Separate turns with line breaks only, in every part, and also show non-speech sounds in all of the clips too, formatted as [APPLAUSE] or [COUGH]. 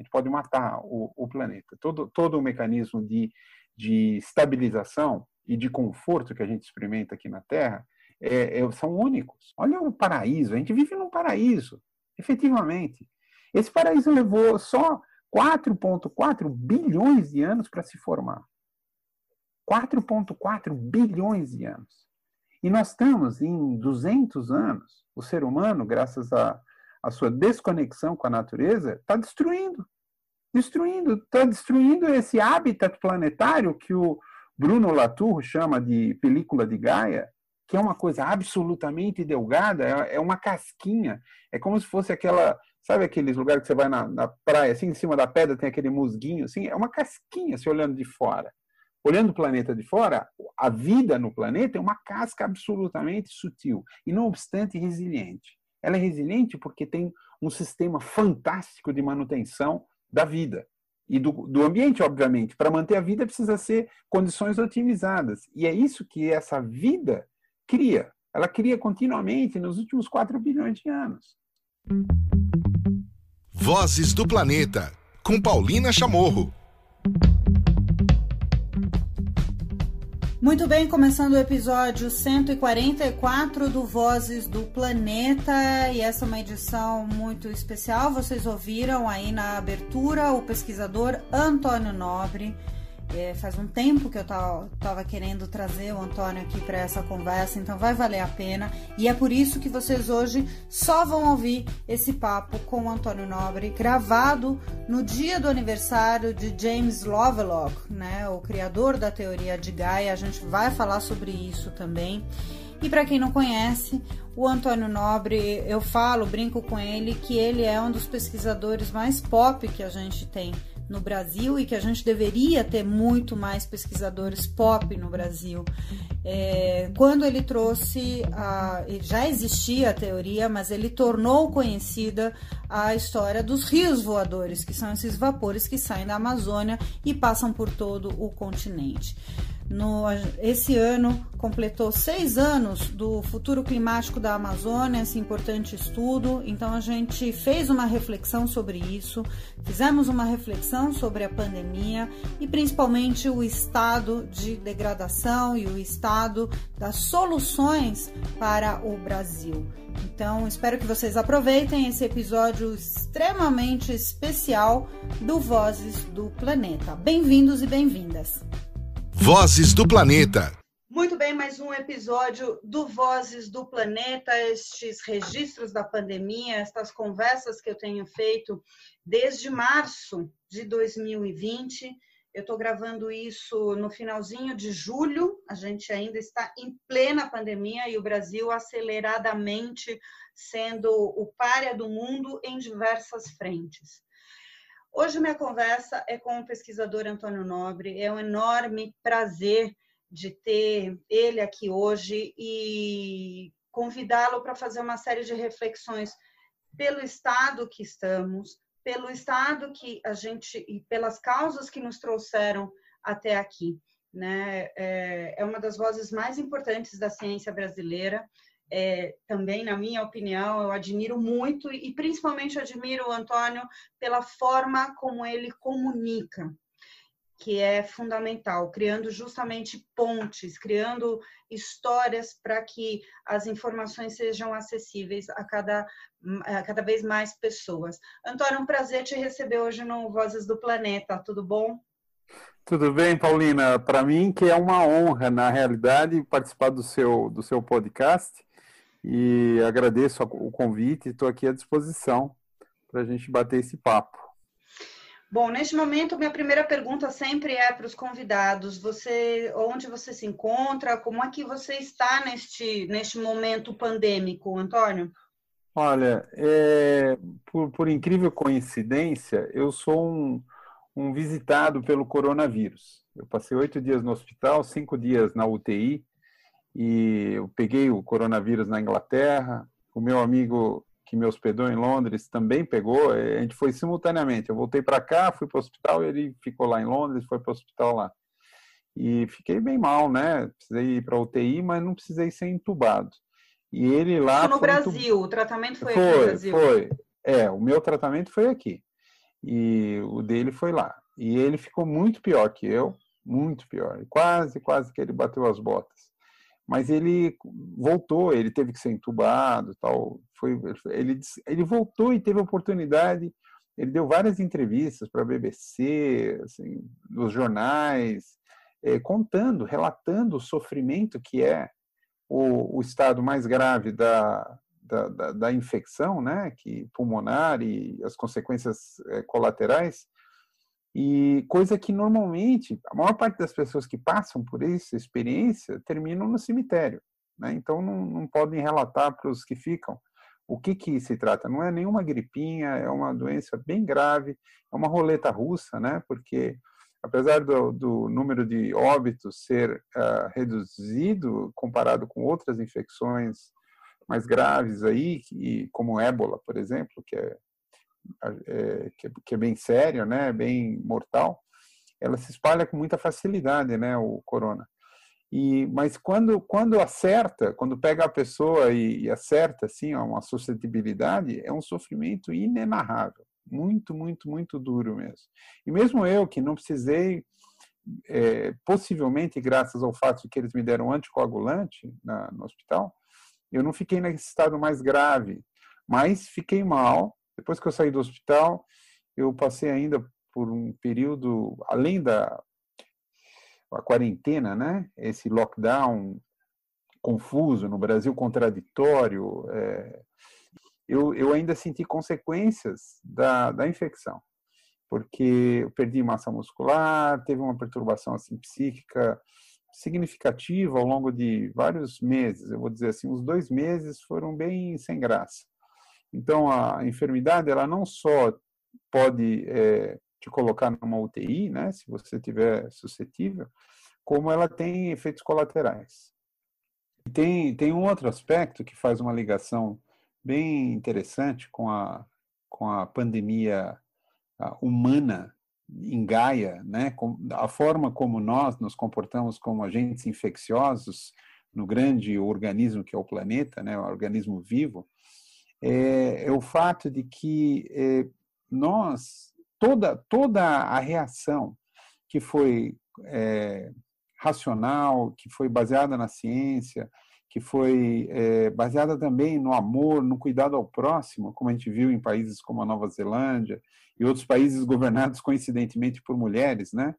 A gente pode matar o, o planeta. Todo, todo o mecanismo de, de estabilização e de conforto que a gente experimenta aqui na Terra é, é, são únicos. Olha o paraíso, a gente vive num paraíso, efetivamente. Esse paraíso levou só 4,4 bilhões de anos para se formar. 4,4 bilhões de anos. E nós estamos em 200 anos, o ser humano, graças à, à sua desconexão com a natureza, está destruindo. Destruindo, está destruindo esse habitat planetário que o Bruno Latour chama de película de Gaia, que é uma coisa absolutamente delgada, é, é uma casquinha. É como se fosse aquela, sabe aqueles lugares que você vai na, na praia, assim, em cima da pedra tem aquele musguinho, assim, é uma casquinha se olhando de fora olhando o planeta de fora, a vida no planeta é uma casca absolutamente sutil e, não obstante, resiliente. Ela é resiliente porque tem um sistema fantástico de manutenção da vida e do, do ambiente, obviamente. Para manter a vida precisa ser condições otimizadas. E é isso que essa vida cria. Ela cria continuamente nos últimos 4 bilhões de anos.
Vozes do Planeta, com Paulina Chamorro.
Muito bem, começando o episódio 144 do Vozes do Planeta, e essa é uma edição muito especial. Vocês ouviram aí na abertura o pesquisador Antônio Nobre é, faz um tempo que eu estava querendo trazer o Antônio aqui para essa conversa, então vai valer a pena. E é por isso que vocês hoje só vão ouvir esse papo com o Antônio Nobre, gravado no dia do aniversário de James Lovelock, né, o criador da teoria de Gaia. A gente vai falar sobre isso também. E para quem não conhece, o Antônio Nobre, eu falo, brinco com ele que ele é um dos pesquisadores mais pop que a gente tem no Brasil e que a gente deveria ter muito mais pesquisadores pop no Brasil. É, quando ele trouxe, a, já existia a teoria, mas ele tornou conhecida a história dos rios voadores, que são esses vapores que saem da Amazônia e passam por todo o continente. No, esse ano completou seis anos do futuro climático da Amazônia, esse importante estudo. Então a gente fez uma reflexão sobre isso, fizemos uma reflexão sobre a pandemia e principalmente o estado de degradação e o estado das soluções para o Brasil. Então espero que vocês aproveitem esse episódio extremamente especial do Vozes do Planeta. Bem-vindos e bem-vindas!
Vozes do Planeta.
Muito bem, mais um episódio do Vozes do Planeta, estes registros da pandemia, estas conversas que eu tenho feito desde março de 2020. Eu estou gravando isso no finalzinho de julho, a gente ainda está em plena pandemia e o Brasil aceleradamente sendo o párea do mundo em diversas frentes. Hoje minha conversa é com o pesquisador Antônio Nobre. É um enorme prazer de ter ele aqui hoje e convidá-lo para fazer uma série de reflexões pelo estado que estamos, pelo estado que a gente e pelas causas que nos trouxeram até aqui. Né? É, é uma das vozes mais importantes da ciência brasileira é, também, na minha opinião, eu admiro muito e principalmente admiro o Antônio pela forma como ele comunica, que é fundamental, criando justamente pontes, criando histórias para que as informações sejam acessíveis a cada, a cada vez mais pessoas. Antônio, é um prazer te receber hoje no Vozes do Planeta, tudo bom?
Tudo bem, Paulina? Para mim que é uma honra, na realidade, participar do seu, do seu podcast e agradeço o convite e estou aqui à disposição para a gente bater esse papo.
Bom, neste momento, minha primeira pergunta sempre é para os convidados: você, onde você se encontra? Como é que você está neste, neste momento pandêmico, Antônio?
Olha, é, por, por, incrível coincidência, eu sou um, um visitado pelo coronavírus. Eu passei oito dias no hospital, cinco dias na UTI, e eu peguei o coronavírus na Inglaterra. O meu amigo que me hospedou em Londres também pegou. A gente foi simultaneamente. Eu voltei para cá, fui para o hospital, ele ficou lá em Londres, foi para o hospital lá. E fiquei bem mal, né? Precisei ir para UTI, mas não precisei ser entubado. E ele lá.
Isso no Brasil, o tratamento foi,
foi
aqui no Brasil.
Foi. É, o meu tratamento foi aqui. E o dele foi lá. E ele ficou muito pior que eu, muito pior. Quase, quase que ele bateu as botas. Mas ele voltou, ele teve que ser entubado, tal. Foi, ele, ele voltou e teve oportunidade. Ele deu várias entrevistas para a BBC, assim, nos jornais, é, contando, relatando o sofrimento que é o, o estado mais grave da, da, da, da, infecção, né, que pulmonar e as consequências é, colaterais, e coisa que normalmente a maior parte das pessoas que passam por essa experiência terminam no cemitério, né? Então não, não podem relatar para os que ficam o que que se trata. Não é nenhuma gripinha, é uma doença bem grave, é uma roleta russa, né? Porque apesar do, do número de óbitos ser uh, reduzido comparado com outras infecções mais graves aí, que, como ébola, por exemplo, que é, é, que é, que é bem sério, né, bem mortal, ela se espalha com muita facilidade, né, o corona. E, mas quando, quando acerta, quando pega a pessoa e, e acerta assim, uma suscetibilidade, é um sofrimento inenarrável muito, muito, muito duro mesmo. E mesmo eu, que não precisei, é, possivelmente graças ao fato de que eles me deram anticoagulante na, no hospital, eu não fiquei nesse estado mais grave, mas fiquei mal. Depois que eu saí do hospital, eu passei ainda por um período, além da a quarentena, né? Esse lockdown confuso no Brasil, contraditório, é, eu, eu ainda senti consequências da, da infecção, porque eu perdi massa muscular, teve uma perturbação assim psíquica significativa ao longo de vários meses. Eu vou dizer assim, os dois meses foram bem sem graça. Então, a enfermidade, ela não só pode é, te colocar numa UTI, né, se você tiver suscetível, como ela tem efeitos colaterais. Tem, tem um outro aspecto que faz uma ligação bem interessante com a, com a pandemia humana em Gaia, né? a forma como nós nos comportamos como agentes infecciosos no grande organismo que é o planeta, né? o organismo vivo, é, é o fato de que é, nós, toda, toda a reação que foi é, racional, que foi baseada na ciência, que foi é, baseada também no amor, no cuidado ao próximo, como a gente viu em países como a Nova Zelândia e outros países governados coincidentemente por mulheres, né?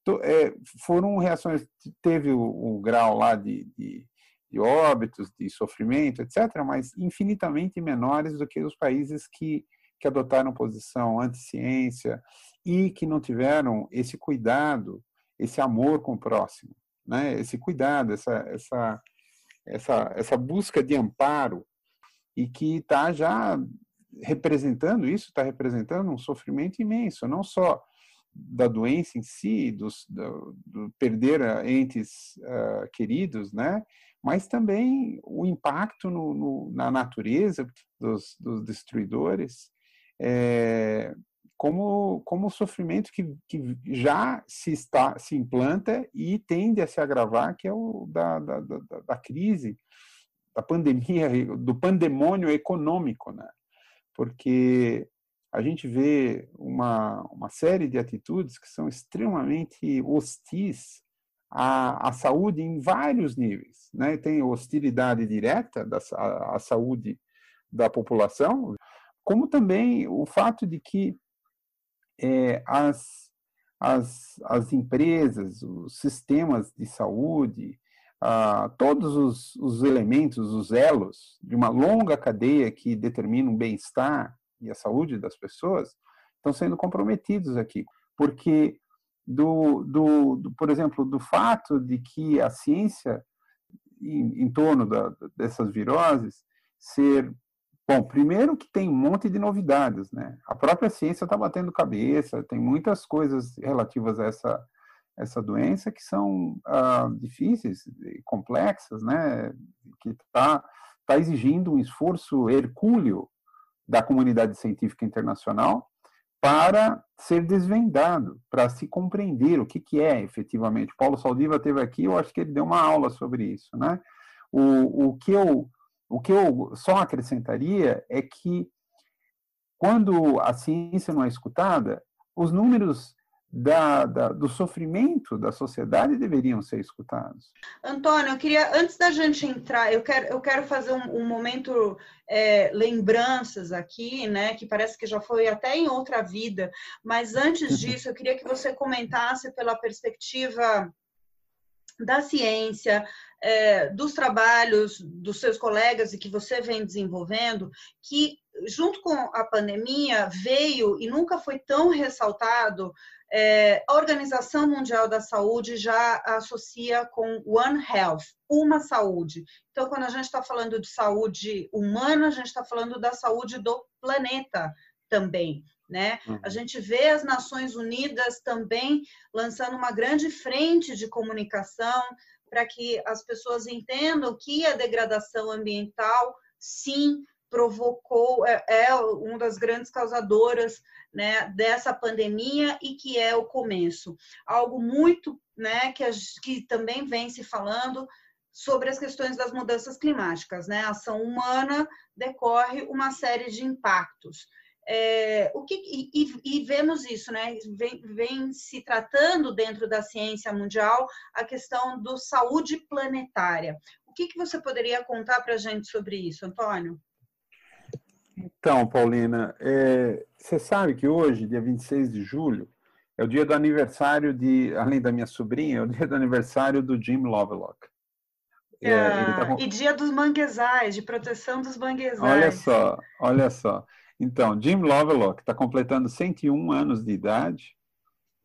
Então, é, foram reações, teve o, o grau lá de, de, de, óbitos, de sofrimento, etc., mas infinitamente menores do que os países que, que adotaram posição anti-ciência e que não tiveram esse cuidado, esse amor com o próximo, né? Esse cuidado, essa, essa essa, essa busca de amparo e que está já representando isso, está representando um sofrimento imenso, não só da doença em si, dos, do, do perder entes uh, queridos, né? Mas também o impacto no, no, na natureza dos, dos destruidores, é, como, como sofrimento que, que já se, está, se implanta e tende a se agravar, que é o da, da, da, da crise, da pandemia, do pandemônio econômico, né? Porque a gente vê uma, uma série de atitudes que são extremamente hostis à, saúde em vários níveis. Né? Tem hostilidade direta da, à, à saúde da população, como também o fato de que é, as, as, as empresas, os sistemas de saúde, ah, todos os, os elementos, os elos de uma longa cadeia que determina o bem-estar e a saúde das pessoas estão sendo comprometidos aqui. Porque, do, do, do por exemplo, do fato de que a ciência em, em torno da, dessas viroses ser Bom, primeiro que tem um monte de novidades, né? A própria ciência está batendo cabeça, tem muitas coisas relativas a essa, essa doença que são ah, difíceis complexas, né? Que está tá exigindo um esforço hercúleo da comunidade científica internacional para ser desvendado, para se compreender o que, que é efetivamente. Paulo Saldiva teve aqui, eu acho que ele deu uma aula sobre isso, né? O, o que eu o que eu só acrescentaria é que quando a ciência não é escutada, os números da, da, do sofrimento da sociedade deveriam ser escutados.
Antônio, eu queria, antes da gente entrar, eu quero, eu quero fazer um, um momento é, lembranças aqui, né, que parece que já foi até em outra vida, mas antes [LAUGHS] disso, eu queria que você comentasse pela perspectiva da ciência, é, dos trabalhos dos seus colegas e que você vem desenvolvendo, que junto com a pandemia veio e nunca foi tão ressaltado é, a Organização Mundial da Saúde já associa com One Health, uma saúde. Então, quando a gente está falando de saúde humana, a gente está falando da saúde do planeta também. Né? Uhum. A gente vê as Nações Unidas também lançando uma grande frente de comunicação para que as pessoas entendam que a degradação ambiental, sim, provocou, é, é uma das grandes causadoras né, dessa pandemia e que é o começo. Algo muito né, que, a, que também vem se falando sobre as questões das mudanças climáticas. Né? A ação humana decorre uma série de impactos. É, o que, e, e, vemos isso, né? Vem, vem, se tratando dentro da ciência mundial a questão do saúde planetária. O que, que você poderia contar para a gente sobre isso, Antônio?
Então, Paulina, é, você sabe que hoje, dia 26 de julho, é o dia do aniversário de, além da minha sobrinha, é o dia do aniversário do Jim Lovelock.
É, ah, tá com... E dia dos manguezais, de proteção dos manguezais.
Olha só, olha só. Então, Jim Lovelock está completando 101 anos de idade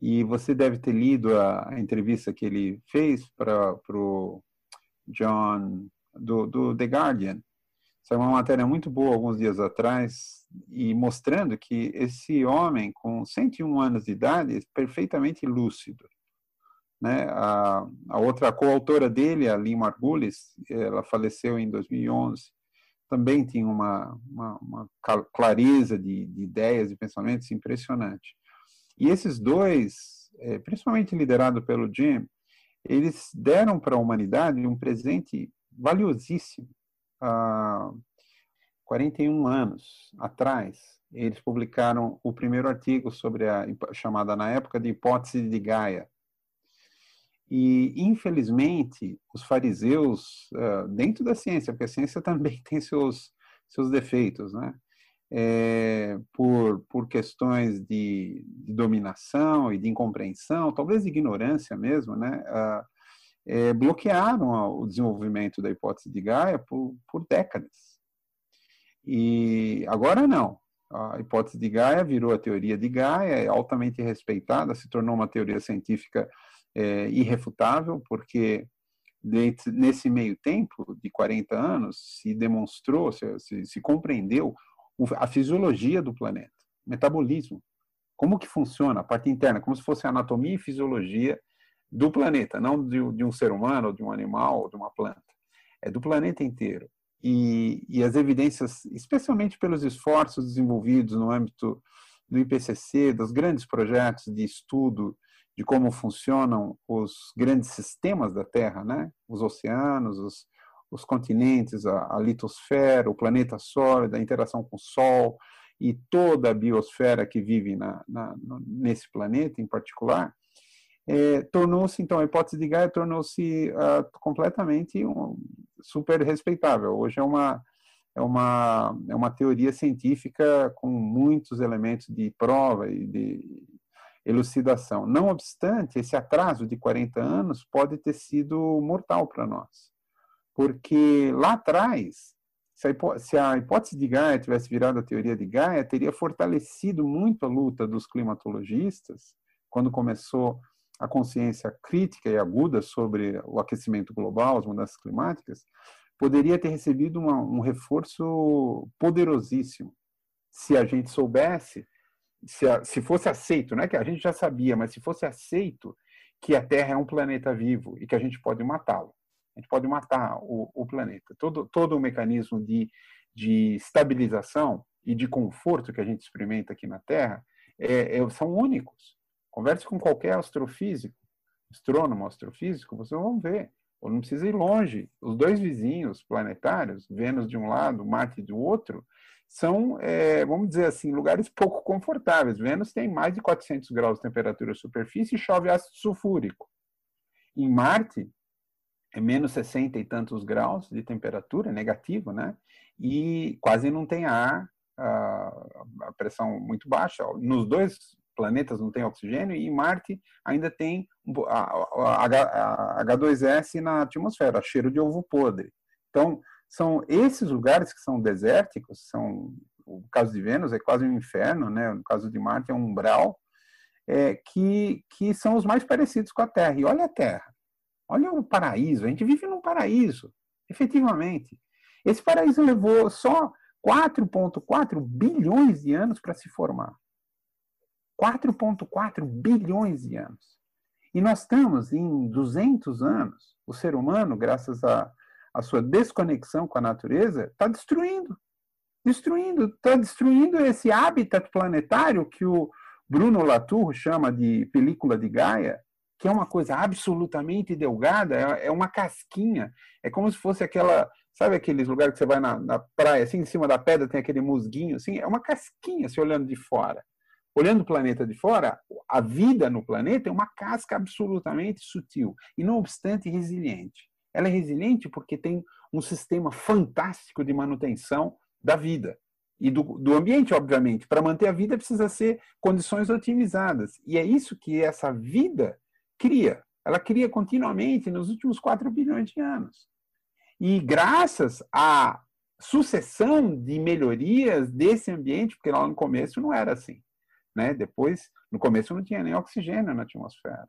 e você deve ter lido a, a entrevista que ele fez para o John do, do The Guardian Saiu uma matéria muito boa alguns dias atrás e mostrando que esse homem com 101 anos de idade é perfeitamente lúcido. Né? A, a outra coautora dele, a Lynn Margulis, ela faleceu em 2011, também tinha uma, uma, uma clareza de, de, ideias e pensamentos impressionante. E esses dois, é, principalmente liderado pelo Jim, eles deram para a humanidade um presente valiosíssimo, ah, 41 anos atrás, eles publicaram o primeiro artigo sobre a chamada na época de hipótese de Gaia. E, infelizmente, os fariseus, dentro da ciência, porque a ciência [LAUGHS] também tem seus, seus defeitos, né? É, por, por questões de, de, dominação e de incompreensão, talvez de ignorância mesmo, né? Ah, é, bloquearam o desenvolvimento da hipótese de Gaia por, por décadas. E agora não. A hipótese de Gaia virou a teoria de Gaia, é altamente respeitada, se tornou uma teoria científica é, irrefutável, porque nesse meio tempo de 40 anos se demonstrou, se, se, se compreendeu a fisiologia do planeta, metabolismo, como que funciona a parte interna, como se fosse anatomia e fisiologia do planeta, não de, de um ser humano, de um animal, de uma planta. É do planeta inteiro. E, e, as evidências, especialmente pelos esforços desenvolvidos no âmbito do IPCC, dos grandes projetos de estudo de como funcionam os grandes sistemas da Terra, né? os oceanos, os, os continentes, a, a, litosfera, o planeta sólido, a interação com o Sol e toda a biosfera que vive na, na, nesse planeta em particular, é, tornou-se, então, a hipótese de Gaia tornou-se uh, completamente um, super respeitável. Hoje é uma, é, uma, é uma teoria científica com muitos elementos de prova e de elucidação. Não obstante, esse atraso de 40 anos pode ter sido mortal para nós. Porque lá atrás, se a hipótese de Gaia tivesse virado a teoria de Gaia, teria fortalecido muito a luta dos climatologistas, quando começou a consciência crítica e aguda sobre o aquecimento global, as mudanças climáticas, poderia ter recebido uma, um reforço poderosíssimo se a gente soubesse, se, a, se fosse aceito, não é que a gente já sabia, mas se fosse aceito que a Terra é um planeta vivo e que a gente pode matá-lo. A gente pode matar o, o planeta. Todo, todo o mecanismo de, de estabilização e de conforto que a gente experimenta aqui na Terra é, é, são únicos. Converse com qualquer astrofísico, astrônomo, astrofísico, vocês vão ver. Ou não precisa ir longe. Os dois vizinhos planetários, Vênus de um lado, Marte do outro, são, é, vamos dizer assim, lugares pouco confortáveis. Vênus tem mais de 400 graus de temperatura superfície e chove ácido sulfúrico. Em Marte, é menos 60 e tantos graus de temperatura, negativo, né? E quase não tem ar, a pressão muito baixa. Nos dois planetas não tem oxigênio e Marte ainda tem a H2S na atmosfera, cheiro de ovo podre. Então, são esses lugares que são desérticos, são o caso de Vênus é quase um inferno, né? No caso de Marte é um umbral, é, que, que são os mais parecidos com a Terra. E olha a Terra, olha o paraíso, a gente vive num paraíso, efetivamente. Esse paraíso levou só 4,4 bilhões de anos para se formar. 4,4 bilhões de anos. E nós estamos em 200 anos, o ser humano, graças à, sua desconexão com a natureza, está destruindo. Destruindo, está destruindo esse habitat planetário que o Bruno Latour chama de película de Gaia, que é uma coisa absolutamente delgada, é, é uma casquinha, é como se fosse aquela, sabe aqueles lugares que você vai na, na praia, assim, em cima da pedra tem aquele musguinho, assim, é uma casquinha se olhando de fora. Olhando o planeta de fora, a vida no planeta é uma casca absolutamente sutil e, não obstante, resiliente. Ela é resiliente porque tem um sistema fantástico de manutenção da vida e do, do ambiente, obviamente. Para manter a vida precisa ser condições otimizadas. E é isso que essa vida cria. Ela cria continuamente nos últimos 4 bilhões de anos. E graças à sucessão de melhorias desse ambiente, porque lá no começo não era assim. Né? Depois, no começo não tinha nem oxigênio na atmosfera.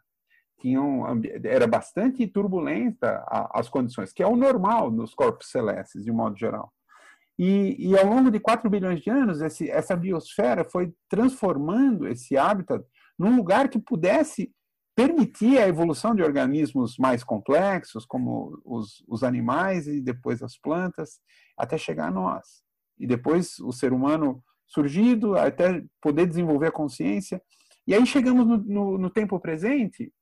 Tinham, era bastante turbulenta as condições, que é o normal nos corpos celestes, de um modo geral. E, e ao longo de 4 bilhões de anos, esse, essa biosfera foi transformando esse hábitat num lugar que pudesse permitir a evolução de organismos mais complexos, como os, os animais e depois as plantas, até chegar a nós. E depois o ser humano surgido, até poder desenvolver a consciência. E aí chegamos no, no, no tempo presente,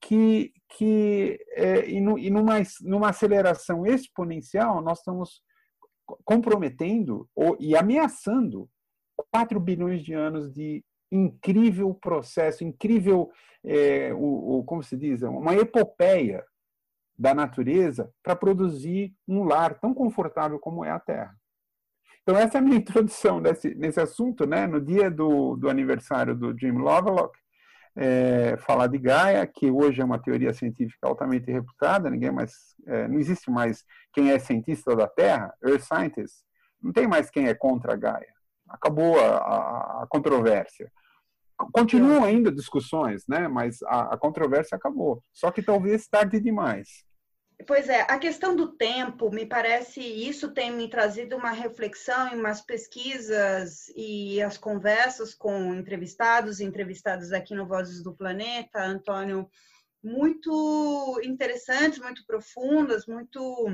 que, que é, e, no, e numa, numa aceleração exponencial, nós estamos comprometendo ou, e ameaçando 4 bilhões de anos de incrível processo, incrível, é, o, o, como se diz, uma epopeia da natureza para produzir um lar tão confortável como é a Terra. Então, essa é a minha [LAUGHS] introdução nesse, nesse assunto, né? no dia do, do aniversário do Jim Lovelock, é, falar de Gaia, que hoje é uma teoria científica altamente reputada, ninguém mais, é, não existe mais quem é cientista da Terra, Earth Scientist, não tem mais quem é contra a Gaia acabou a, a, controvérsia. Continuam ainda discussões, né? mas a, a controvérsia acabou. Só que talvez tarde demais.
Pois é, a questão do tempo, me parece, isso tem me trazido uma reflexão em umas pesquisas e as conversas com entrevistados e entrevistadas aqui no Vozes do Planeta, Antônio, muito interessantes, muito profundas, muito.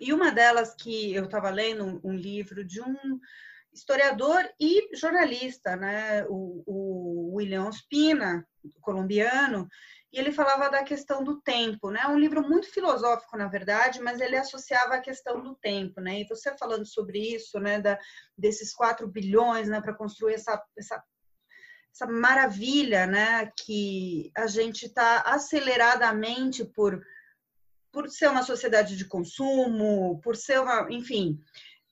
E uma delas que eu estava lendo um livro de um historiador e jornalista, né? O, o William Ospina, colombiano, e ele falava da questão do tempo, né? Um livro muito filosófico, na verdade, mas ele associava a questão do tempo, né? E você falando sobre isso, né? Da, desses 4 bilhões, né? Para construir essa, essa, essa maravilha, né? Que a gente está aceleradamente por por ser uma sociedade de consumo, por ser uma, enfim,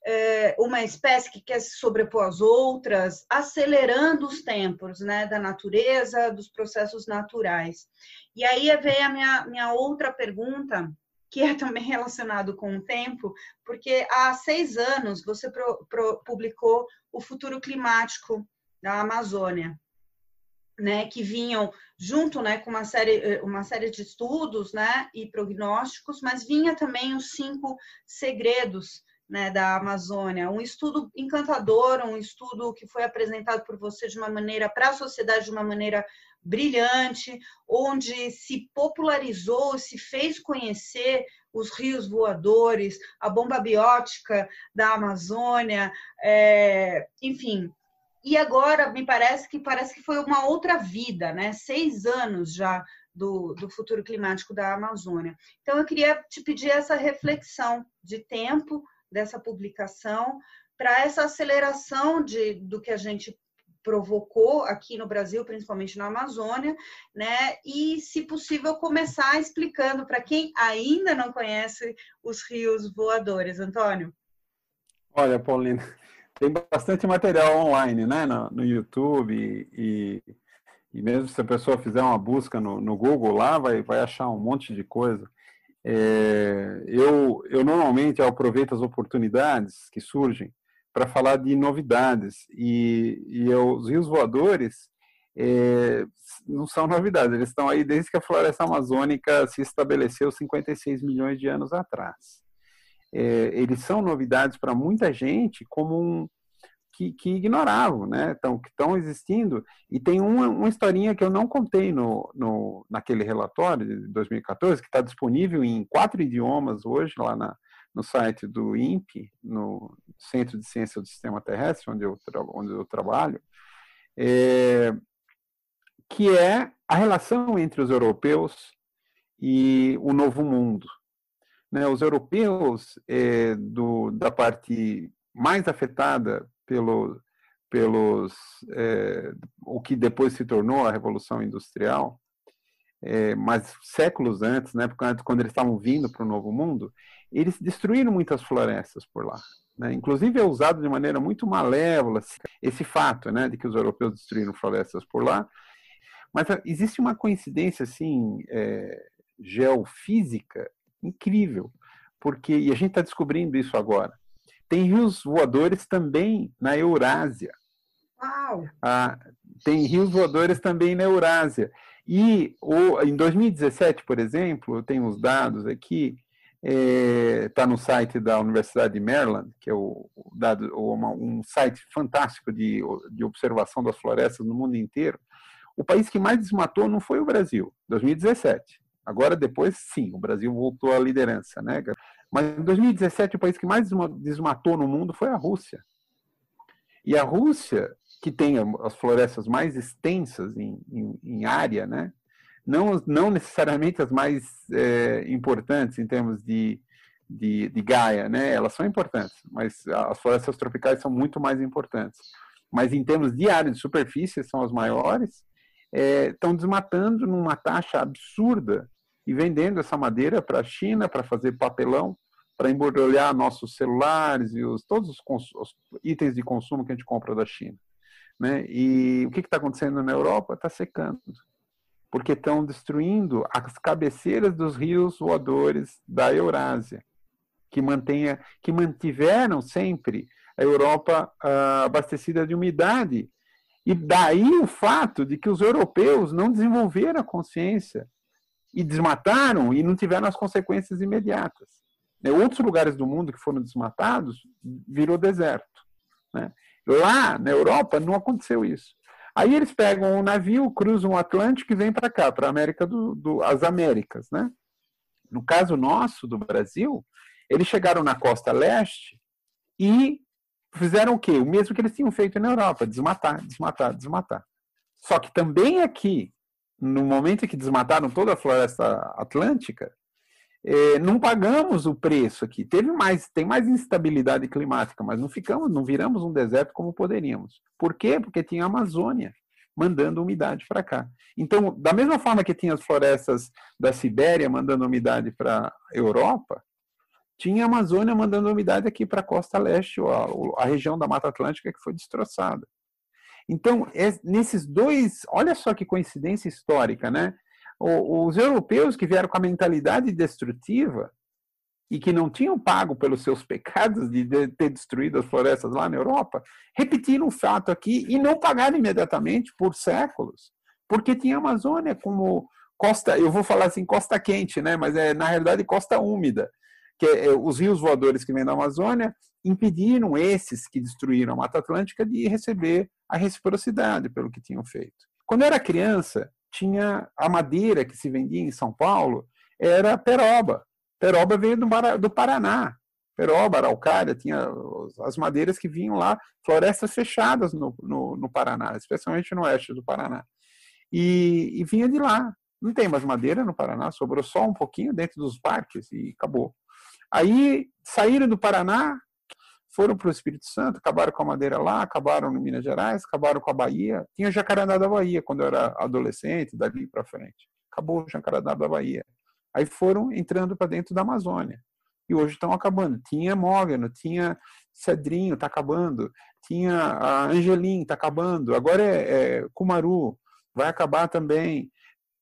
é, uma espécie que quer se sobrepor às outras, acelerando os tempos né, da natureza, dos processos naturais. E aí vem a minha, minha outra pergunta, que é também relacionado com o tempo, porque há seis anos você pro, pro, publicou o futuro climático da Amazônia, né, que vinham junto, né, com uma série, uma série de estudos, né, e prognósticos, mas vinha também os cinco segredos né, da Amazônia. Um estudo encantador, um estudo que foi apresentado por você de uma maneira para a sociedade de uma maneira brilhante, onde se popularizou, se fez conhecer os rios voadores, a bomba biótica da Amazônia, é, enfim. E agora me parece que parece que foi uma outra vida, né? Seis anos já do, do futuro climático da Amazônia. Então eu queria te pedir essa reflexão de tempo dessa publicação para essa aceleração de, do que a gente provocou aqui no Brasil, principalmente na Amazônia, né? E, se possível, começar explicando para quem ainda não conhece os rios voadores. Antônio?
Olha, Paulina, tem bastante material online, né? No, no YouTube e, e, mesmo se a pessoa fizer uma busca no, no Google lá, vai, vai achar um monte de coisa. É, eu, eu normalmente aproveito as oportunidades que surgem para falar de novidades. E, e eu, os rios voadores é, não são novidades, eles estão aí desde que a floresta amazônica se estabeleceu 56 milhões de anos atrás. É, eles são novidades para muita gente como um, que, que, ignoravam, né? Então, que estão existindo. E tem uma, uma historinha que eu não contei no, no, naquele relatório de 2014, que está disponível em quatro idiomas hoje, lá na, no site do INPE, no Centro de Ciência do Sistema Terrestre, onde eu, onde eu trabalho, é, que é a relação entre os europeus e o Novo Mundo. Né, os europeus, é, do, da parte mais afetada pelo, pelos é, o que depois se tornou a Revolução Industrial, é, mas séculos antes, né, quando eles estavam vindo para o Novo Mundo, eles destruíram muitas florestas por lá. Né? Inclusive é usado de maneira muito malévola esse fato né, de que os europeus destruíram florestas por lá. Mas existe uma coincidência assim é, geofísica incrível, porque e a gente está descobrindo isso agora. Tem rios voadores também na Eurásia.
Uau.
Ah, tem rios voadores também na Eurásia. E o, em 2017, por exemplo, eu tenho os dados aqui, está é, no site da Universidade de Maryland, que é o, dado, uma, um site fantástico de, de observação das florestas no mundo inteiro. O país que mais desmatou não foi o Brasil, 2017. Agora, depois, sim, o Brasil voltou à liderança, né? Mas em 2017, o país que mais desmatou no mundo foi a Rússia. E a Rússia, que tem as florestas mais extensas em, em, em área, né? não, não necessariamente as mais é, importantes em termos de, de, de Gaia, né? Elas são importantes, mas as florestas tropicais são muito mais importantes. Mas em termos de área de superfície, são as maiores, é, estão desmatando numa taxa absurda e vendendo essa madeira para a China para fazer papelão, para embrulhar nossos celulares e os, todos os, os, itens de consumo que a gente compra da China. Né? E o que está acontecendo na Europa? Está secando porque estão destruindo as cabeceiras dos rios voadores da Eurásia, que, mantenha, que mantiveram sempre a Europa uh, abastecida de umidade. E daí o fato de que os europeus não desenvolveram a consciência e desmataram e não tiveram as consequências imediatas. Né? Outros lugares do mundo que foram desmatados virou deserto. Né? Lá na Europa não aconteceu isso. Aí eles pegam um navio, cruzam o Atlântico e vêm para cá, para América do, do, as Américas, né? No caso nosso, do Brasil, eles chegaram na costa leste e fizeram o quê? O mesmo que eles tinham feito na Europa, desmatar, desmatar, desmatar. Só que também aqui, no momento em que desmataram toda a floresta atlântica, é, não pagamos o preço aqui. Teve mais, tem mais instabilidade climática, mas não ficamos, não viramos um deserto como poderíamos. Por quê? Porque tinha a Amazônia mandando umidade para cá. Então, da mesma forma que tinha as florestas da Sibéria mandando umidade para a Europa, tinha a Amazônia mandando umidade aqui para a costa leste, a, a região da Mata Atlântica que foi destroçada. Então, é, nesses dois, olha só que coincidência histórica, né? os europeus que vieram com a mentalidade destrutiva e que não tinham pago pelos seus pecados de ter destruído as florestas lá na Europa, repetiram o fato aqui e não pagaram imediatamente por séculos, porque tinha a Amazônia como costa, eu vou falar assim, costa quente, né? mas é na realidade costa úmida, que é, é, os rios voadores que vêm da Amazônia impediram esses que destruíram a Mata Atlântica de receber a reciprocidade pelo que tinham feito. Quando eu era criança, tinha a madeira que se vendia em São Paulo, era peroba. Peroba veio do, Paraná. Peroba, araucária, tinha as madeiras que vinham lá, florestas fechadas no, no, no Paraná, especialmente no oeste do Paraná. E, e, vinha de lá. Não tem mais madeira no Paraná, sobrou só um pouquinho dentro dos parques e acabou. Aí saíram do Paraná, foram para o Espírito Santo, acabaram com a madeira lá, acabaram no Minas Gerais, acabaram com a Bahia. Tinha Jacarandá da Bahia quando eu era adolescente, dali para frente. Acabou o Jacarandá da Bahia. Aí foram entrando para dentro da Amazônia. E hoje estão acabando. Tinha Mógano, tinha Cedrinho, está acabando. Tinha a Angelim, está acabando. Agora é, é Cumaru, vai acabar também.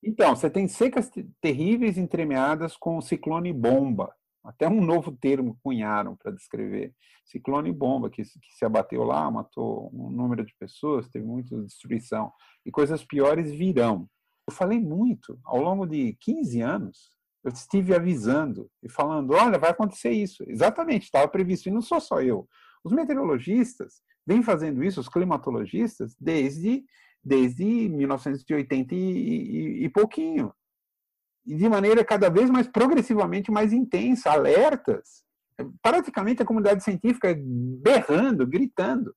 Então, você tem secas terríveis entremeadas com ciclone bomba. Até um novo termo cunharam para descrever. Ciclone bomba, que, que se abateu lá, matou um número de pessoas, teve muita destruição. E coisas piores virão. Eu falei muito, ao longo de 15 anos, eu estive avisando e falando: olha, vai acontecer isso. Exatamente, estava previsto. E não sou só eu. Os meteorologistas vêm fazendo isso, os climatologistas, desde, desde 1980 e, e, e pouquinho. De maneira cada vez mais progressivamente mais intensa, alertas. Praticamente a comunidade científica berrando, gritando.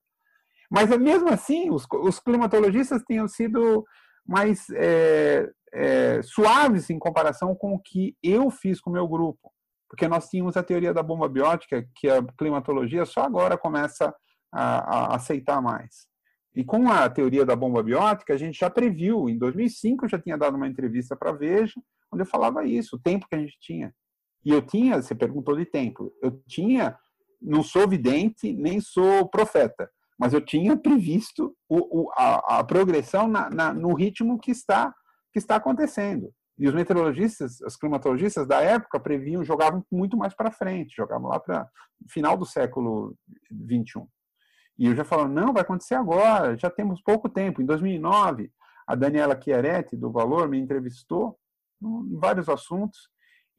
Mas mesmo assim, os, os climatologistas tinham sido mais é, é, suaves em comparação com o que eu fiz com o meu grupo. Porque nós tínhamos a teoria da bomba biótica, que a climatologia só agora começa a, a aceitar mais. E com a teoria da bomba biótica, a gente já previu, em 2005 eu já tinha dado uma entrevista para Veja, onde eu falava isso, o tempo que a gente tinha. E eu tinha, você perguntou de tempo, eu tinha, não sou vidente, nem sou profeta, mas eu tinha previsto o, o, a, a, progressão na, na, no ritmo que está, que está acontecendo. E os meteorologistas, os climatologistas da época previam, jogavam muito mais para frente, jogavam lá para final do século 21. E eu já falo, não, vai acontecer agora, já temos pouco tempo. Em 2009, a Daniela Chiaretti, do Valor, me entrevistou em vários assuntos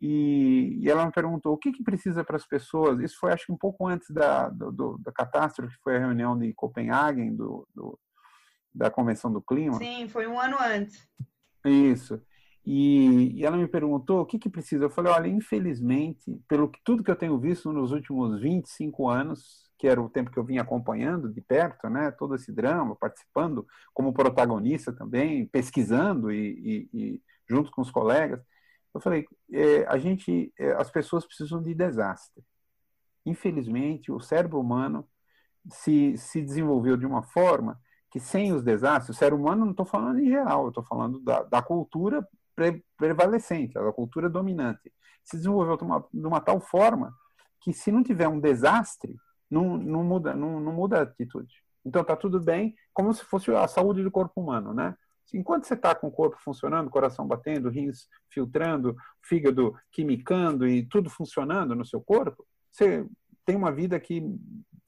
e, e, ela me perguntou o que, que precisa para as pessoas. Isso foi, acho que um pouco antes da, do, da catástrofe, que foi a reunião de Copenhague, do, do, da Convenção do Clima.
Sim, foi um ano antes.
Isso. E, e ela me perguntou o que, que precisa. Eu falei: olha, infelizmente, pelo que, tudo que eu tenho visto nos últimos 25 anos, que era o tempo que eu vinha acompanhando de perto, né, todo esse drama, participando como protagonista também, pesquisando e, e junto com os colegas eu falei, é, a gente, é, as pessoas precisam de desastre. Infelizmente, o cérebro humano se, se desenvolveu de uma forma que sem os desastres, o cérebro humano não estou falando em geral, eu estou falando da, da cultura pre, prevalecente, da cultura dominante, se desenvolveu de uma, de uma tal forma que se não tiver um desastre, não, não, muda, não, não muda a atitude. Então está tudo bem, como se fosse a saúde do corpo humano, né? Enquanto você está com o corpo funcionando, coração batendo, rins filtrando, fígado quimicando e tudo funcionando no seu corpo, você tem uma vida que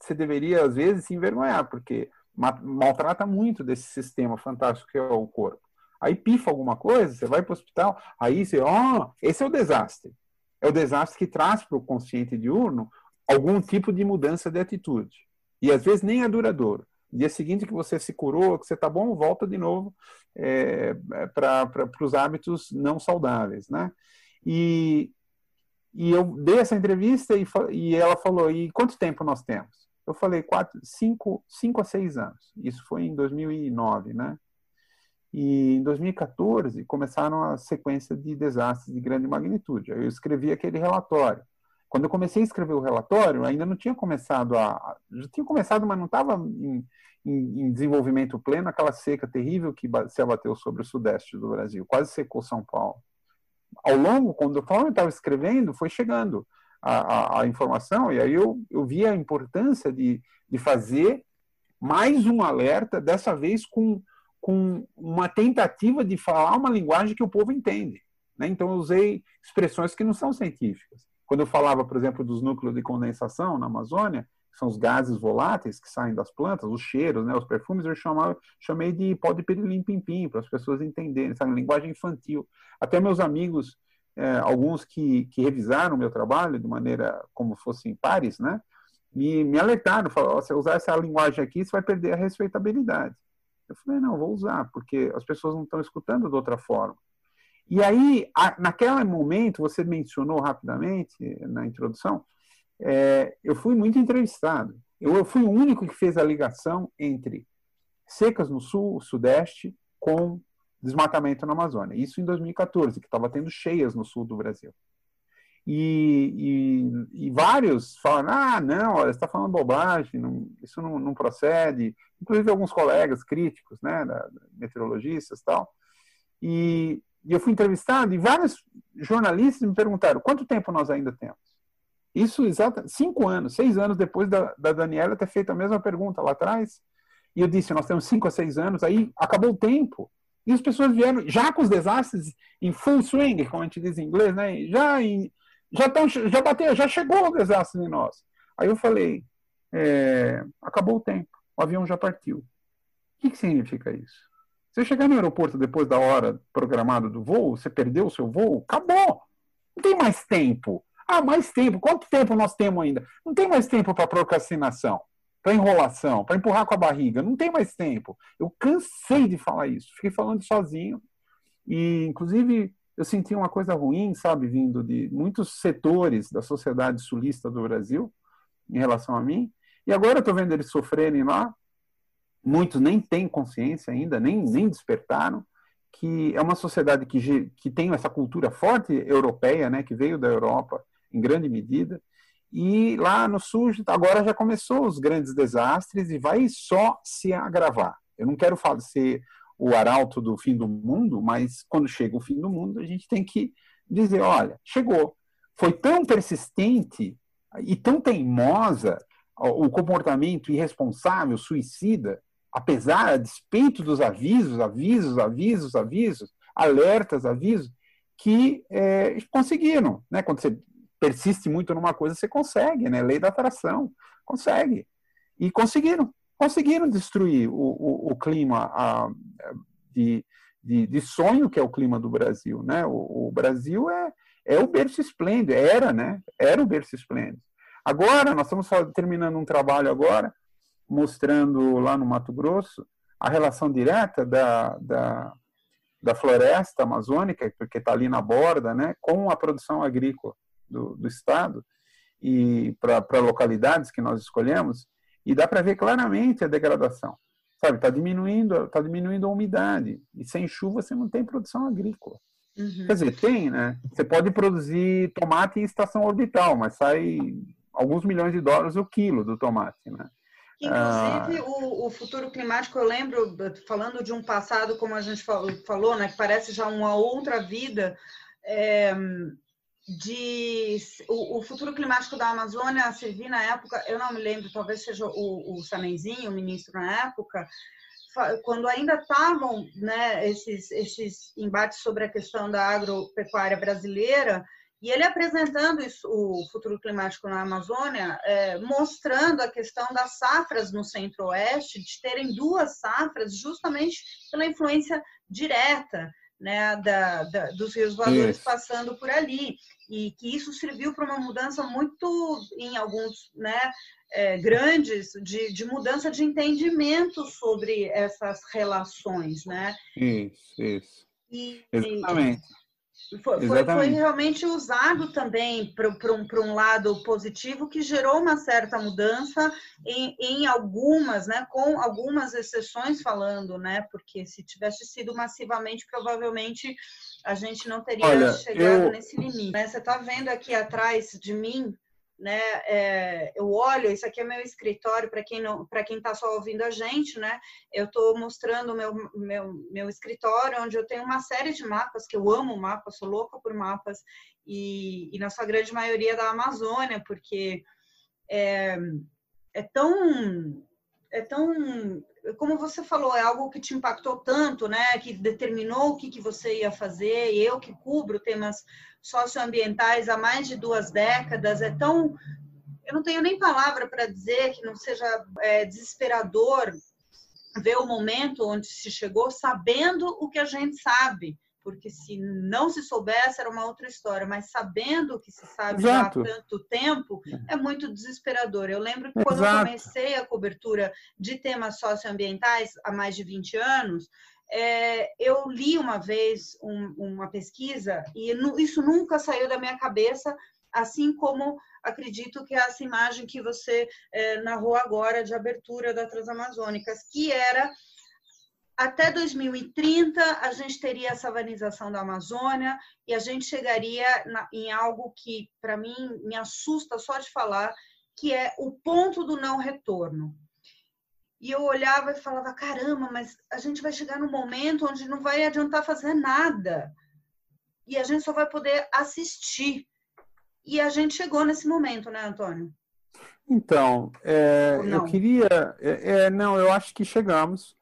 você deveria, às vezes, se envergonhar, porque maltrata muito desse sistema fantástico que é o corpo. Aí pifa alguma coisa, você vai para o hospital, aí você, ó, oh, esse é o desastre. É o desastre que traz para o consciente diurno algum tipo de mudança de atitude. E às vezes nem é duradouro dia seguinte que você se curou, que você está bom, volta de novo é para os hábitos não saudáveis, né? E, e eu dei essa entrevista e, e ela falou, e quanto tempo nós temos? Eu falei, quatro, cinco, cinco a seis anos. Isso foi em 2009, né? E em 2014 começaram a sequência de desastres de grande magnitude. Eu escrevi aquele relatório. Quando eu comecei a escrever o relatório, ainda não tinha começado a. Já tinha começado, mas não estava em, em, em, desenvolvimento pleno aquela seca terrível que se abateu sobre o sudeste do Brasil, quase secou São Paulo. Ao longo, quando eu estava escrevendo, foi chegando a, a, a, informação, e aí eu, eu vi a importância de, de fazer mais um alerta, dessa vez com, com uma tentativa de falar uma linguagem que o povo entende. Né? Então, eu usei expressões que não são científicas. Quando eu falava, por exemplo, dos núcleos de condensação na Amazônia, que são os gases voláteis que saem das plantas, os cheiros, né, os perfumes, eu chamava, chamei de pó de pirilim-pim-pim, para as pessoas entenderem, sabe, linguagem infantil. Até meus amigos, é, alguns que, que revisaram o meu trabalho de maneira como fossem pares, né, me, me alertaram, falaram, se usar essa linguagem aqui, você vai perder a respeitabilidade. Eu falei, não, vou usar, porque as pessoas não estão escutando de outra forma. E aí, a, naquele momento, você mencionou rapidamente na introdução, é, eu fui muito entrevistado. Eu, eu, fui o único que fez a ligação entre secas no sul, sudeste, com desmatamento na Amazônia. Isso em 2014, que estava tendo cheias no sul do Brasil. E, e, e, vários falam, ah, não, você está falando bobagem, não, isso não, não, procede. Inclusive alguns colegas críticos, né, da, meteorologistas tal. E, e eu fui entrevistado e vários jornalistas me perguntaram, quanto tempo nós ainda temos? Isso, exato, cinco anos, seis anos depois da, da Daniela ter feito a mesma pergunta lá atrás. E eu disse, nós temos cinco a seis anos, aí acabou o tempo. E as pessoas vieram, já com os desastres em full swing, como a gente diz em inglês, né? já em, já, tão, já bateu, já chegou o desastre em nós. Aí eu falei, é, acabou o tempo, o avião já partiu. O que, que significa isso? Você chegar no aeroporto depois da hora programada do voo, você perdeu o seu voo, acabou. Não tem mais tempo. Ah, mais tempo. Quanto tempo nós temos ainda? Não tem mais tempo para procrastinação, para enrolação, para empurrar com a barriga. Não tem mais tempo. Eu cansei de falar isso. Fiquei falando sozinho. E, inclusive, eu senti uma coisa ruim, sabe, vindo de muitos setores da sociedade sulista do Brasil em relação a mim. E agora eu estou vendo eles sofrerem lá. Muitos nem têm consciência ainda, nem, nem despertaram, que é uma sociedade que, que tem essa cultura forte europeia, né, que veio da Europa em grande medida. E lá no sul, agora já começou os grandes desastres e vai só se agravar. Eu não quero falar, ser o arauto do fim do mundo, mas quando chega o fim do mundo, a gente tem que dizer: olha, chegou. Foi tão persistente e tão teimosa o comportamento irresponsável, suicida, apesar, a despeito dos avisos, avisos, avisos, avisos, alertas, avisos, que é, conseguiram. Né? Quando você persiste muito numa coisa, você consegue, né? Lei da atração, consegue. E conseguiram conseguiram destruir o, o, o clima a, de, de, de, sonho que é o clima do Brasil. Né? O, o, Brasil é, é o berço esplêndido, era, né? Era o berço esplêndido. Agora, nós estamos terminando um trabalho agora, mostrando lá no Mato Grosso a relação direta da, da, da floresta amazônica, porque está ali na borda, né, com a produção agrícola do, do Estado e para localidades que nós escolhemos, e dá para ver claramente a degradação. Sabe, está diminuindo, tá diminuindo a umidade. E sem chuva você não tem produção agrícola. Uhum. Quer dizer, tem, né? Você pode produzir tomate em estação orbital, mas sai alguns milhões de dólares o quilo do tomate, né?
Inclusive, ah, o, o, futuro climático, eu lembro, falando de um passado, como a gente falou, falou né, que parece já uma outra vida, é, de o, o, futuro climático da Amazônia, a Servi na época, eu não me lembro, talvez seja o, o Samenzinho, o ministro na época, quando ainda estavam né, esses, esses embates sobre a questão da agropecuária brasileira, e ele apresentando isso, o futuro climático na Amazônia, é, mostrando a questão das safras no centro-oeste, de terem duas safras, justamente pela influência direta né, da, da, dos rios voadores passando por ali e que isso serviu para uma mudança muito, em alguns, né, é, grandes, de, de mudança de entendimento sobre essas relações, né?
Isso, isso.
E, Exatamente. Foi, foi, foi, realmente usado também para um, um lado positivo que gerou uma certa mudança em, em, algumas, né, com algumas exceções falando, né, porque se tivesse sido massivamente, provavelmente a gente não teria Olha, chegado eu... nesse limite. Né? Você está vendo aqui atrás de mim né? É, eu olho, isso aqui é meu escritório para quem não, para quem está só ouvindo a gente, né? Eu estou mostrando o meu, meu meu escritório onde eu tenho uma série de mapas que eu amo mapas, sou louca por mapas e, e na sua grande maioria da Amazônia, porque é, é tão é tão como você falou, é algo que te impactou tanto, né? Que determinou o que, que você ia fazer. Eu que cubro temas socioambientais há mais de duas décadas, é tão. Eu não tenho nem palavra para dizer que não seja é, desesperador ver o momento onde se chegou sabendo o que a gente sabe porque se não se soubesse era uma outra história, mas sabendo que se sabe já há tanto tempo, é muito desesperador. Eu lembro que quando Exato. eu comecei a cobertura de temas socioambientais há mais de 20 anos, é, eu li uma vez um, uma pesquisa e isso nunca saiu da minha cabeça, assim como acredito que é essa imagem que você é, narrou agora de abertura da Transamazônicas, que era até 2030 a gente teria a savanização da Amazônia e a gente chegaria na, em algo que, para mim, me assusta só de falar, que é o ponto do não retorno. E eu olhava e falava: caramba, mas a gente vai chegar num momento onde não vai adiantar fazer nada. E a gente só vai poder assistir. E a gente chegou nesse momento, né, Antônio?
Então, é, eu queria. É, é, não, eu acho que chegamos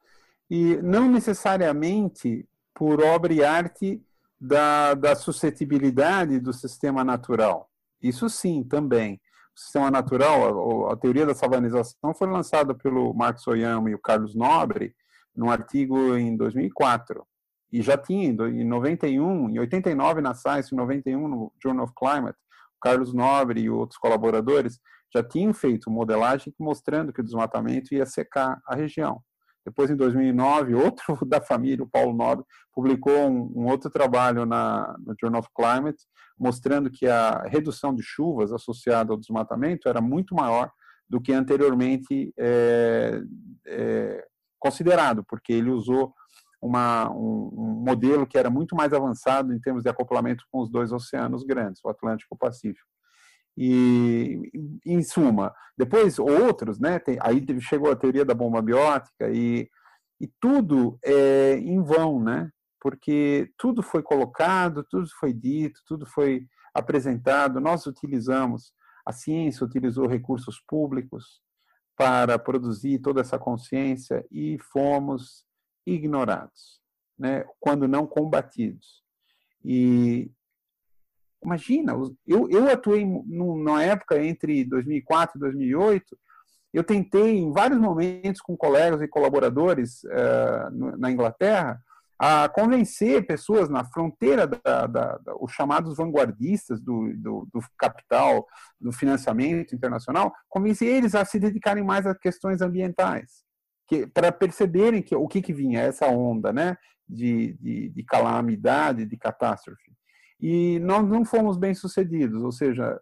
e não necessariamente por obra e arte da, da suscetibilidade do sistema natural. Isso sim, também. O sistema natural, a, a teoria da savanização foi lançada pelo Marcos Oyama e o Carlos Nobre num artigo em 2004. E já tinha, em 91, em 89 na Science, em 91 no Journal of Climate, o Carlos Nobre e outros colaboradores já tinham feito modelagem mostrando que o desmatamento ia secar a região. Depois, em 2009, [LAUGHS] outro da família, o Paulo Nobre, publicou um, um outro trabalho na, no Journal of Climate, mostrando que a redução de chuvas associada ao desmatamento era muito maior do que anteriormente é, é, considerado, porque ele usou uma, um, um, modelo que era muito mais avançado em termos de acoplamento com os dois oceanos grandes, o Atlântico e o Pacífico. E, em suma, depois outros, né? Tem, aí chegou a teoria da bomba biótica e, e tudo é em vão, né? Porque tudo foi colocado, tudo foi dito, tudo foi apresentado. Nós utilizamos, a ciência utilizou recursos públicos para produzir toda essa consciência e fomos ignorados, né? Quando não combatidos. E Imagina, eu, eu atuei numa época entre 2004 e 2008, eu tentei em vários momentos com colegas e colaboradores uh, na Inglaterra a convencer pessoas na fronteira da, da, da os chamados vanguardistas do, do, do, capital, do financiamento internacional, convencer eles a se dedicarem mais a questões ambientais, para perceberem que o que, que vinha essa onda, né, de, de, de calamidade, de catástrofe e nós não fomos bem sucedidos, ou seja,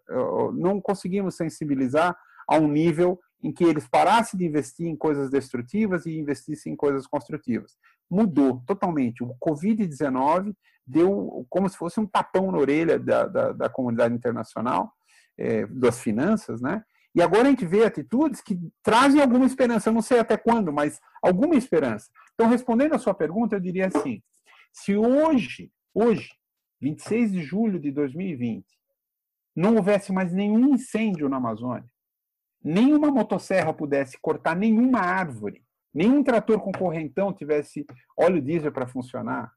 não conseguimos sensibilizar a um nível em que eles parassem de investir em coisas destrutivas e investissem em coisas construtivas. Mudou totalmente. O Covid-19 deu como se fosse um tapão na orelha da, da, da comunidade internacional, é, das finanças, né? E agora a gente vê atitudes que trazem alguma esperança, eu não sei até quando, mas alguma esperança. Então, respondendo a sua pergunta, eu diria assim: se hoje, hoje, 26 de julho de 2020, não houvesse mais nenhum incêndio na Amazônia, nenhuma motosserra pudesse cortar nenhuma árvore, nenhum trator com correntão tivesse óleo diesel para funcionar,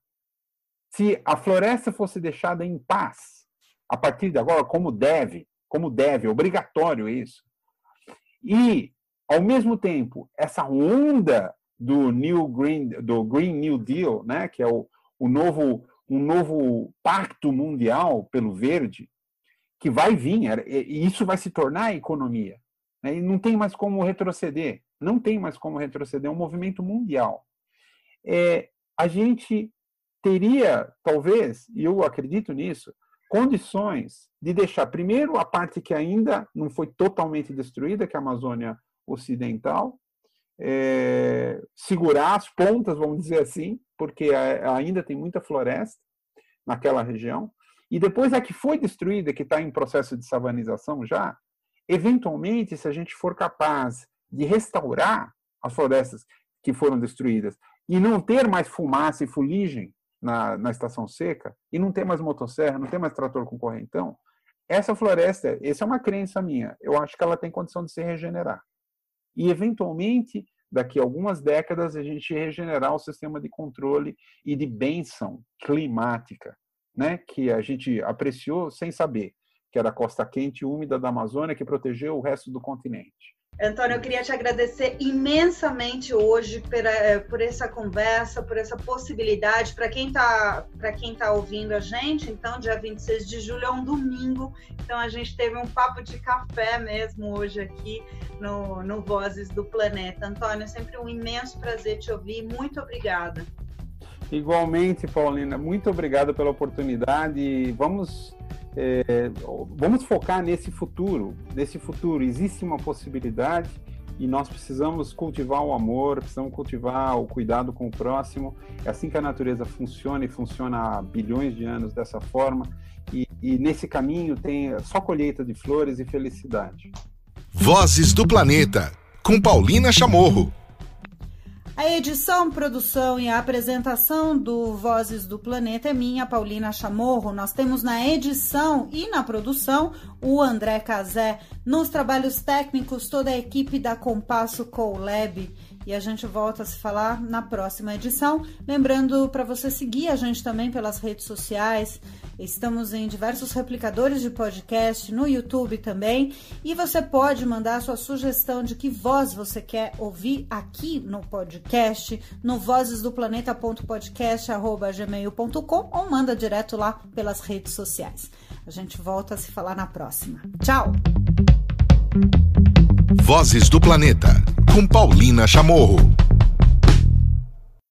se a floresta fosse deixada em paz, a partir de agora, como deve, como deve, é obrigatório isso, e, ao mesmo tempo, essa onda do New Green, do Green New Deal, né, que é o, o novo um novo pacto mundial pelo verde que vai vir, e isso vai se tornar a economia. Né? E não tem mais como retroceder, não tem mais como retroceder, é um movimento mundial. É, a gente teria, talvez, e eu acredito nisso, condições de deixar, primeiro, a parte que ainda não foi totalmente destruída, que é a Amazônia Ocidental, é, segurar as pontas, vamos dizer assim, porque ainda tem muita floresta naquela região, e depois a que foi destruída, que está em processo de savanização já, eventualmente, se a gente for capaz de restaurar as florestas que foram destruídas e não ter mais fumaça e fuligem na, na estação seca, e não ter mais motosserra, não ter mais trator com correntão, essa floresta, essa é uma crença minha, eu acho que ela tem condição de se regenerar. E, eventualmente, daqui a algumas décadas, a gente regenerar o sistema de controle e de benção climática, né, que a gente apreciou sem saber, que era a costa quente e úmida da Amazônia que protegeu o resto do continente.
Antônio, eu queria te agradecer imensamente hoje por, eh, por essa conversa, por essa possibilidade. Para quem está tá ouvindo a gente, então, dia 26 de julho é um domingo, então a gente teve um papo de café mesmo hoje aqui no, no Vozes do Planeta. Antônio, é sempre um imenso prazer te ouvir. Muito obrigada.
Igualmente, Paulina, muito obrigado pela oportunidade. Vamos é, vamos focar nesse futuro. Nesse futuro existe uma possibilidade e nós precisamos cultivar o amor, precisamos cultivar o cuidado com o próximo. É assim que a natureza funciona e funciona há bilhões de anos dessa forma. E, e nesse caminho tem só colheita de flores e felicidade.
Vozes do Planeta, com Paulina Chamorro.
A edição, produção e a apresentação do Vozes do Planeta é minha, Paulina Chamorro. Nós temos na edição e na produção o André Cazé. Nos trabalhos técnicos, toda a equipe da Compasso Colab e a gente volta a se falar na próxima edição. Lembrando para você seguir a gente também pelas redes sociais. Estamos em diversos replicadores de podcast, no YouTube também. E você pode mandar sua sugestão de que voz você quer ouvir aqui no podcast, no vozesdoplaneta.podcast.gmail.com ou manda direto lá pelas redes sociais. A gente volta a se falar na próxima. Tchau!
Vozes do Planeta, com Paulina Chamorro.